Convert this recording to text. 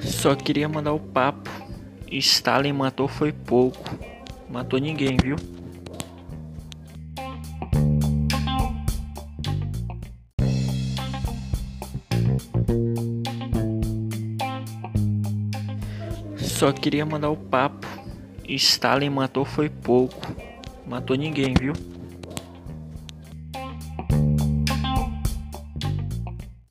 Só queria mandar o papo. Stalin matou foi pouco. Matou ninguém, viu? Só queria mandar o papo. Stalin matou foi pouco. Matou ninguém, viu?